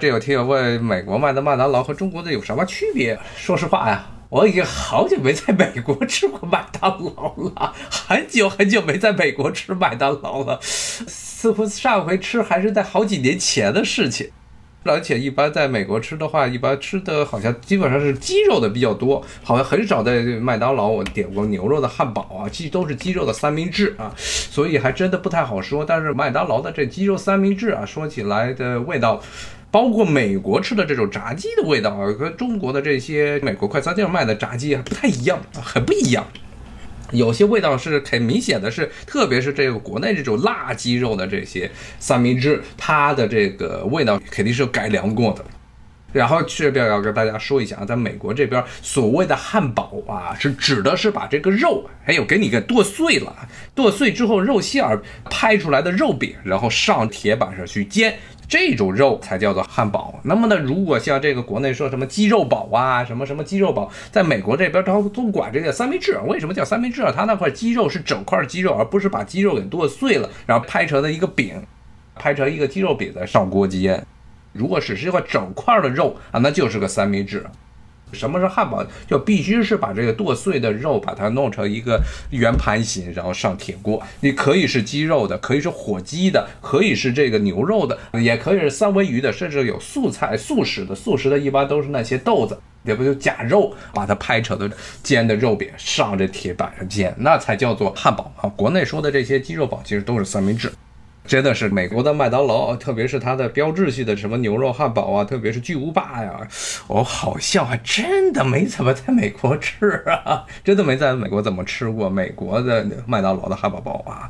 这有听友问美国卖的麦当劳和中国的有什么区别？说实话呀，我已经好久没在美国吃过麦当劳了，很久很久没在美国吃麦当劳了，似乎上回吃还是在好几年前的事情。而且一般在美国吃的话，一般吃的好像基本上是鸡肉的比较多，好像很少在麦当劳我点过牛肉的汉堡啊，鸡都是鸡肉的三明治啊，所以还真的不太好说。但是麦当劳的这鸡肉三明治啊，说起来的味道，包括美国吃的这种炸鸡的味道啊，和中国的这些美国快餐店卖的炸鸡啊不太一样，很不一样。有些味道是很明显的，是特别是这个国内这种辣鸡肉的这些三明治，它的这个味道肯定是改良过的。然后这边要跟大家说一下啊，在美国这边所谓的汉堡啊，是指的是把这个肉还有给你给剁碎了，剁碎之后肉馅儿拍出来的肉饼，然后上铁板上去煎。这种肉才叫做汉堡。那么呢，如果像这个国内说什么鸡肉堡啊，什么什么鸡肉堡，在美国这边都都管这个三明治。为什么叫三明治啊？它那块鸡肉是整块鸡肉，而不是把鸡肉给剁碎了，然后拍成了一个饼，拍成一个鸡肉饼再上锅煎。如果只是一块整块的肉啊，那就是个三明治。什么是汉堡？就必须是把这个剁碎的肉，把它弄成一个圆盘形，然后上铁锅。你可以是鸡肉的，可以是火鸡的，可以是这个牛肉的，也可以是三文鱼的，甚至有素菜、素食的。素食的一般都是那些豆子，也不就假肉，把它拍成的煎的肉饼上这铁板上煎，那才叫做汉堡啊。国内说的这些鸡肉堡其实都是三明治。真的是美国的麦当劳，特别是它的标志性的什么牛肉汉堡啊，特别是巨无霸呀，我好像还真的没怎么在美国吃啊，真的没在美国怎么吃过美国的麦当劳的汉堡包啊，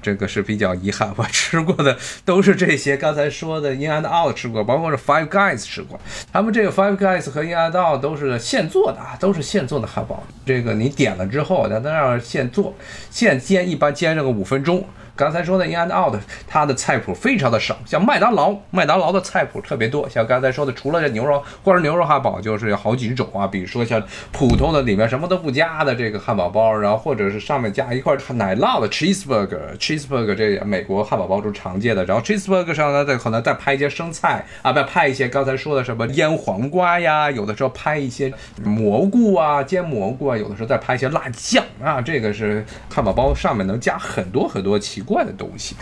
这个是比较遗憾。我吃过的都是这些，刚才说的 In and Out 吃过，包括是 Five Guys 吃过，他们这个 Five Guys 和 In and Out 都是现做的啊，都是现做的汉堡。这个你点了之后，在那儿现做现煎，一般煎上个五分钟。刚才说的 In and Out，它的菜谱非常的少，像麦当劳，麦当劳的菜谱特别多。像刚才说的，除了这牛肉或者牛肉汉堡，就是有好几种啊。比如说像普通的里面什么都不加的这个汉堡包，然后或者是上面加一块奶酪的 cheeseburger，cheeseburger 这美国汉堡包中常见的。然后 cheeseburger 上呢，再可能再拍一些生菜啊，再拍一些刚才说的什么腌黄瓜呀，有的时候拍一些蘑菇啊，煎蘑菇啊，有的时候再拍一些辣酱啊。这个是汉堡包上面能加很多很多奇。怪的东西，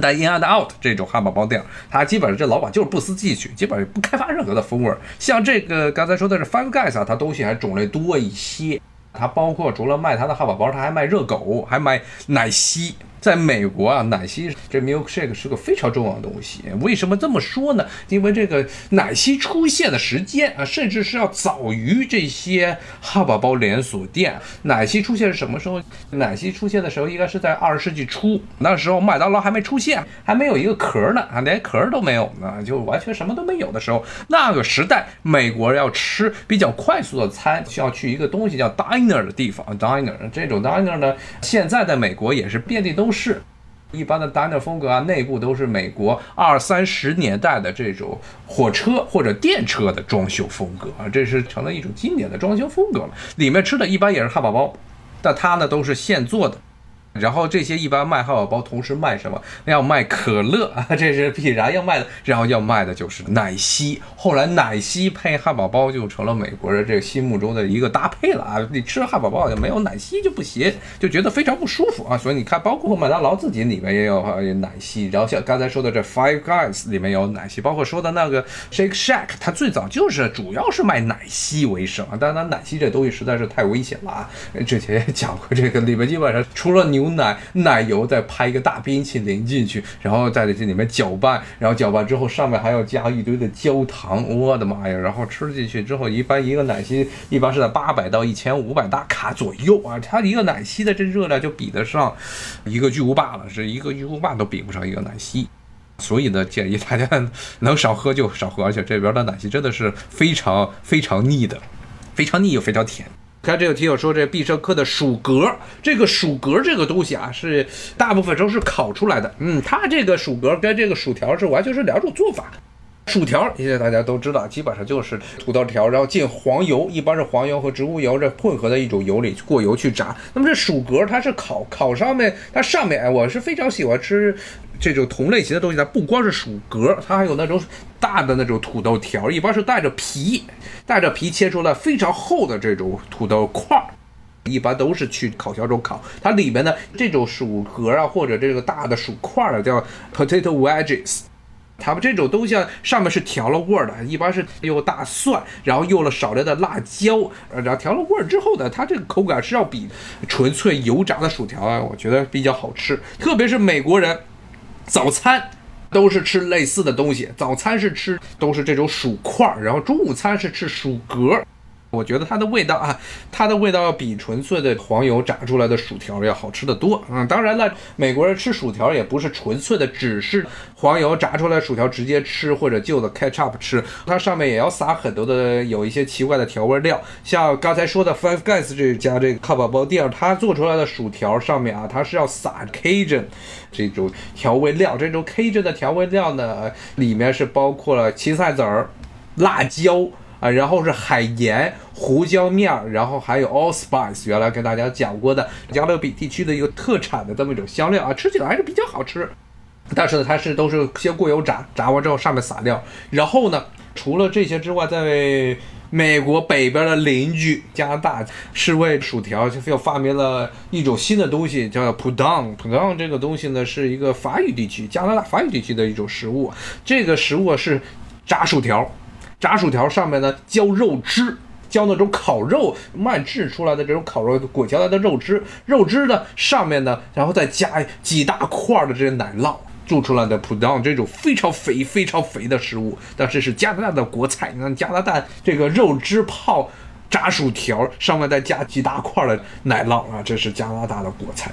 但 In and Out 这种汉堡包店，它基本上这老板就是不思进取，基本上不开发任何的风味。像这个刚才说的是 Five Guys 啊，它东西还种类多一些，它包括除了卖它的汉堡包，它还卖热狗，还卖奶昔。在美国啊，奶昔这 milkshake 是个非常重要的东西。为什么这么说呢？因为这个奶昔出现的时间啊，甚至是要早于这些汉堡包连锁店。奶昔出现是什么时候？奶昔出现的时候应该是在二十世纪初，那时候麦当劳还没出现，还没有一个壳呢啊，连壳都没有呢，就完全什么都没有的时候。那个时代，美国要吃比较快速的餐，需要去一个东西叫 diner 的地方。diner 这种 diner 呢，现在在美国也是遍地都。是一般的单点风格啊，内部都是美国二三十年代的这种火车或者电车的装修风格啊，这是成了一种经典的装修风格了。里面吃的一般也是汉堡包，但它呢都是现做的。然后这些一般卖汉堡包，同时卖什么？要卖可乐啊，这是必然要卖的。然后要卖的就是奶昔。后来奶昔配汉堡包就成了美国人这心目中的一个搭配了啊！你吃汉堡包就没有奶昔就不行，就觉得非常不舒服啊。所以你看，包括麦当劳自己里面也有奶昔。然后像刚才说的这 Five Guys 里面有奶昔，包括说的那个 Shake Shack，它最早就是主要是卖奶昔为生啊。但是它奶昔这东西实在是太危险了啊！之前也讲过，这个里面基本上除了牛。牛奶、奶油，再拍一个大冰淇淋进去，然后在这里面搅拌，然后搅拌之后上面还要加一堆的焦糖，我的妈呀！然后吃进去之后，一般一个奶昔一般是在八百到一千五百大卡左右啊，它一个奶昔的这热量就比得上一个巨无霸了，是一个巨无霸都比不上一个奶昔，所以呢，建议大家能少喝就少喝，而且这边的奶昔真的是非常非常腻的，非常腻又非常甜。看这个题友说，这必胜客的薯格，这个薯格这个东西啊，是大部分都是烤出来的。嗯，它这个薯格跟这个薯条是完全是两种做法。薯条，现在大家都知道，基本上就是土豆条，然后进黄油，一般是黄油和植物油这混合的一种油里过油去炸。那么这薯格它是烤烤上面，它上面哎，我是非常喜欢吃这种同类型的东西。它不光是薯格，它还有那种大的那种土豆条，一般是带着皮，带着皮切出来非常厚的这种土豆块儿，一般都是去烤箱中烤。它里面的这种薯格啊，或者这个大的薯块儿叫 potato wedges。他们这种东西啊，上面是调了味儿的，一般是用大蒜，然后用了少量的辣椒，然后调了味儿之后呢，它这个口感是要比纯粹油炸的薯条啊，我觉得比较好吃。特别是美国人，早餐都是吃类似的东西，早餐是吃都是这种薯块儿，然后中午餐是吃薯格。我觉得它的味道啊，它的味道要比纯粹的黄油炸出来的薯条要好吃的多。嗯，当然了，美国人吃薯条也不是纯粹的，只是黄油炸出来薯条直接吃，或者就着 ketchup 吃，它上面也要撒很多的有一些奇怪的调味料。像刚才说的 Five Guys 这家这个汉堡包店，它做出来的薯条上面啊，它是要撒 Cajun 这种调味料。这种 Cajun 的调味料呢，里面是包括了芹菜籽儿、辣椒。啊，然后是海盐、胡椒面儿，然后还有 allspice，原来跟大家讲过的加勒比地区的一个特产的这么一种香料啊，吃起来还是比较好吃。但是呢，它是都是先过油炸，炸完之后上面撒料。然后呢，除了这些之外，在美国北边的邻居加拿大是为薯条就又发明了一种新的东西，叫 p u d o n p u d o n 这个东西呢是一个法语地区加拿大法语地区的一种食物，这个食物是炸薯条。炸薯条上面呢浇肉汁，浇那种烤肉慢制出来的这种烤肉裹起来的肉汁，肉汁呢上面呢，然后再加几大块的这些奶酪，做出来的普当这种非常肥非常肥的食物，但是是加拿大的国菜。你看加拿大这个肉汁泡炸薯条，上面再加几大块的奶酪啊，这是加拿大的国菜。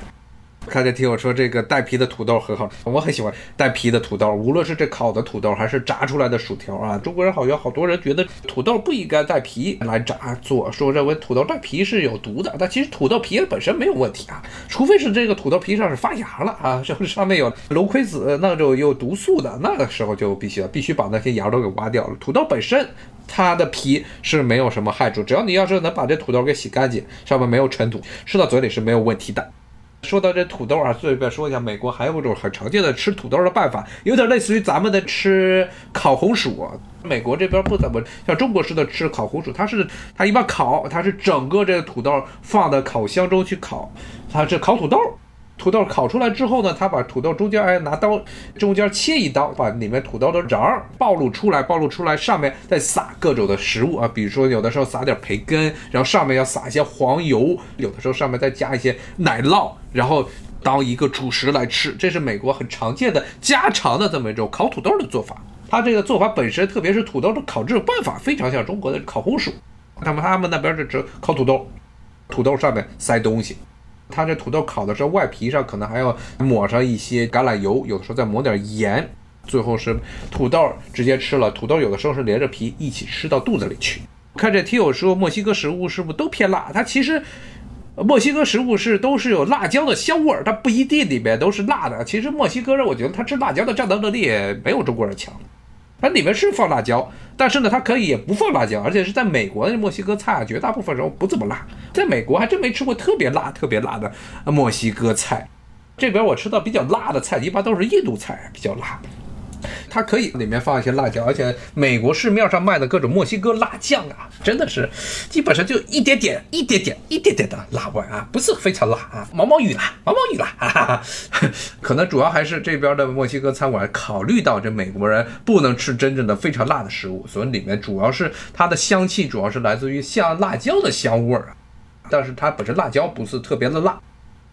看见听我说这个带皮的土豆很好，我很喜欢带皮的土豆，无论是这烤的土豆还是炸出来的薯条啊。中国人好像好多人觉得土豆不应该带皮来炸做，说认为土豆带皮是有毒的。但其实土豆皮本身没有问题啊，除非是这个土豆皮上是发芽了啊，就是上面有龙葵子那种有毒素的，那个时候就必须了，必须把那些芽都给挖掉了。土豆本身它的皮是没有什么害处，只要你要是能把这土豆给洗干净，上面没有尘土，吃到嘴里是没有问题的。说到这土豆啊，顺便说一下，美国还有一种很常见的吃土豆的办法，有点类似于咱们的吃烤红薯。美国这边不怎么像中国似的吃烤红薯，它是它一般烤，它是整个这个土豆放到烤箱中去烤，它是烤土豆。土豆烤出来之后呢，他把土豆中间哎拿刀中间切一刀，把里面土豆的瓤暴露出来，暴露出来上面再撒各种的食物啊，比如说有的时候撒点培根，然后上面要撒一些黄油，有的时候上面再加一些奶酪，然后当一个主食来吃。这是美国很常见的家常的这么一种烤土豆的做法。它这个做法本身，特别是土豆的烤制办法，非常像中国的烤红薯。那么他们那边是只烤土豆，土豆上面塞东西。它这土豆烤的时候，外皮上可能还要抹上一些橄榄油，有的时候再抹点盐，最后是土豆直接吃了。土豆有的时候是连着皮一起吃到肚子里去。看这听友说墨西哥食物是不是都偏辣？它其实墨西哥食物是都是有辣椒的香味儿，它不一定里面都是辣的。其实墨西哥人我觉得他吃辣椒的战斗能力没有中国人强。它里面是放辣椒，但是呢，它可以也不放辣椒，而且是在美国的墨西哥菜啊，绝大部分时候不怎么辣。在美国还真没吃过特别辣、特别辣的墨西哥菜。这边我吃到比较辣的菜，一般都是印度菜，比较辣。它可以里面放一些辣椒，而且美国市面上卖的各种墨西哥辣酱啊，真的是基本上就一点点、一点点、一点点的辣味啊，不是非常辣啊，毛毛雨啦，毛毛雨啦，哈哈。可能主要还是这边的墨西哥餐馆考虑到这美国人不能吃真正的非常辣的食物，所以里面主要是它的香气主要是来自于像辣椒的香味儿啊，但是它本身辣椒不是特别的辣。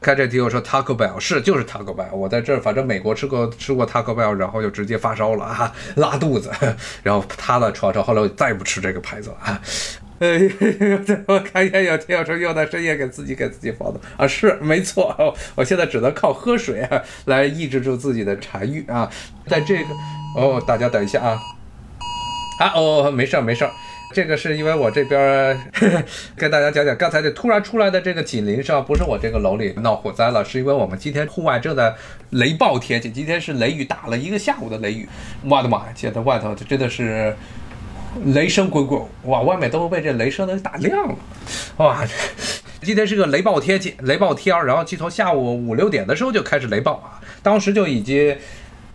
开这题我说 Taco Bell 是就是 Taco Bell，我在这儿反正美国吃过吃过 Taco Bell，然后就直接发烧了啊，拉肚子，然后趴在床上，后来我再也不吃这个牌子了啊。哎，我看见有听友说又在深夜给自己给自己放的啊，是没错，我现在只能靠喝水啊来抑制住自己的馋欲啊。在这个哦，大家等一下啊，啊哦没事儿没事儿。这个是因为我这边 跟大家讲讲，刚才这突然出来的这个警铃声，不是我这个楼里闹火灾了，是因为我们今天户外正在雷暴天气，今天是雷雨打了一个下午的雷雨，我的妈呀，现在外头这真的是雷声滚滚，哇，外面都被这雷声给打亮了，哇，今天是个雷暴天气，雷暴天儿，然后就从下午五六点的时候就开始雷暴啊，当时就已经。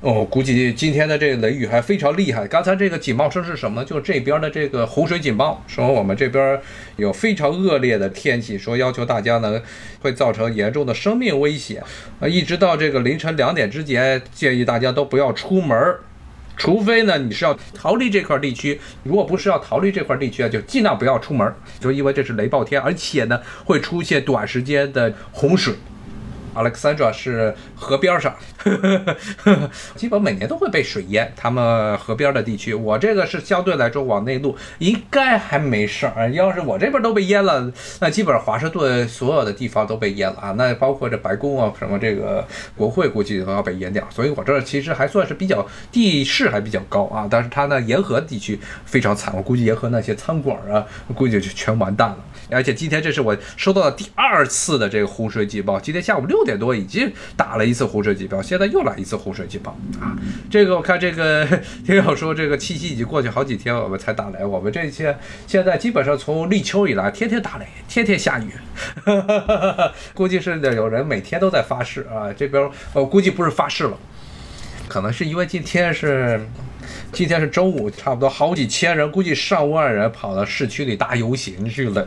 哦，估计今天的这个雷雨还非常厉害。刚才这个警报声是什么？就是这边的这个洪水警报，说我们这边有非常恶劣的天气，说要求大家呢会造成严重的生命危险啊！一直到这个凌晨两点之前，建议大家都不要出门，除非呢你是要逃离这块地区。如果不是要逃离这块地区啊，就尽量不要出门，就因为这是雷暴天，而且呢会出现短时间的洪水。Alexandra 是河边上，基本每年都会被水淹。他们河边的地区，我这个是相对来说往内陆，应该还没事儿。要是我这边都被淹了，那基本华盛顿所有的地方都被淹了啊。那包括这白宫啊，什么这个国会估计都要被淹掉。所以我这其实还算是比较地势还比较高啊。但是它呢，沿河地区非常惨，我估计沿河那些餐馆啊，估计就全完蛋了。而且今天这是我收到的第二次的这个洪水警报，今天下午六点多已经打了一次洪水警报，现在又来一次洪水警报啊！这个我看这个听友说这个七夕已经过去好几天，我们才打雷。我们这些现在基本上从立秋以来天天打雷，天天下雨，估计是有人每天都在发誓啊。这边我估计不是发誓了，可能是因为今天是今天是周五，差不多好几千人，估计上万人跑到市区里大游行去了。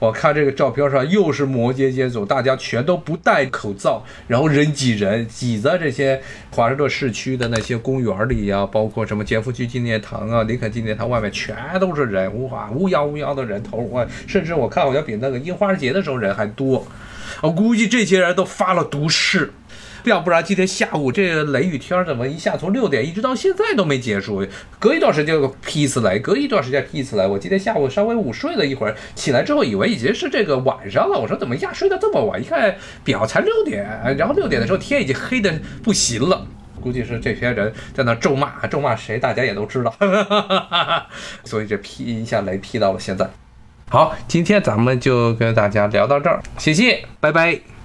我看这个照片上又是摩羯接走，大家全都不戴口罩，然后人挤人，挤在这些华盛顿市区的那些公园里呀，包括什么杰弗逊纪念堂啊、林肯纪念堂外面全都是人，哇，乌泱乌泱的人头，我甚至我看好像比那个樱花节的时候人还多，我估计这些人都发了毒誓。要不然今天下午这雷雨天怎么一下从六点一直到现在都没结束？隔一段时间劈一次雷，隔一段时间劈一次雷。我今天下午稍微午睡了一会儿，起来之后以为已经是这个晚上了。我说怎么一下睡到这么晚？一看表才六点，然后六点的时候天已经黑的不行了。估计是这些人在那咒骂，咒骂谁？大家也都知道。所以这劈一下雷劈到了现在。好，今天咱们就跟大家聊到这儿，谢谢，拜拜。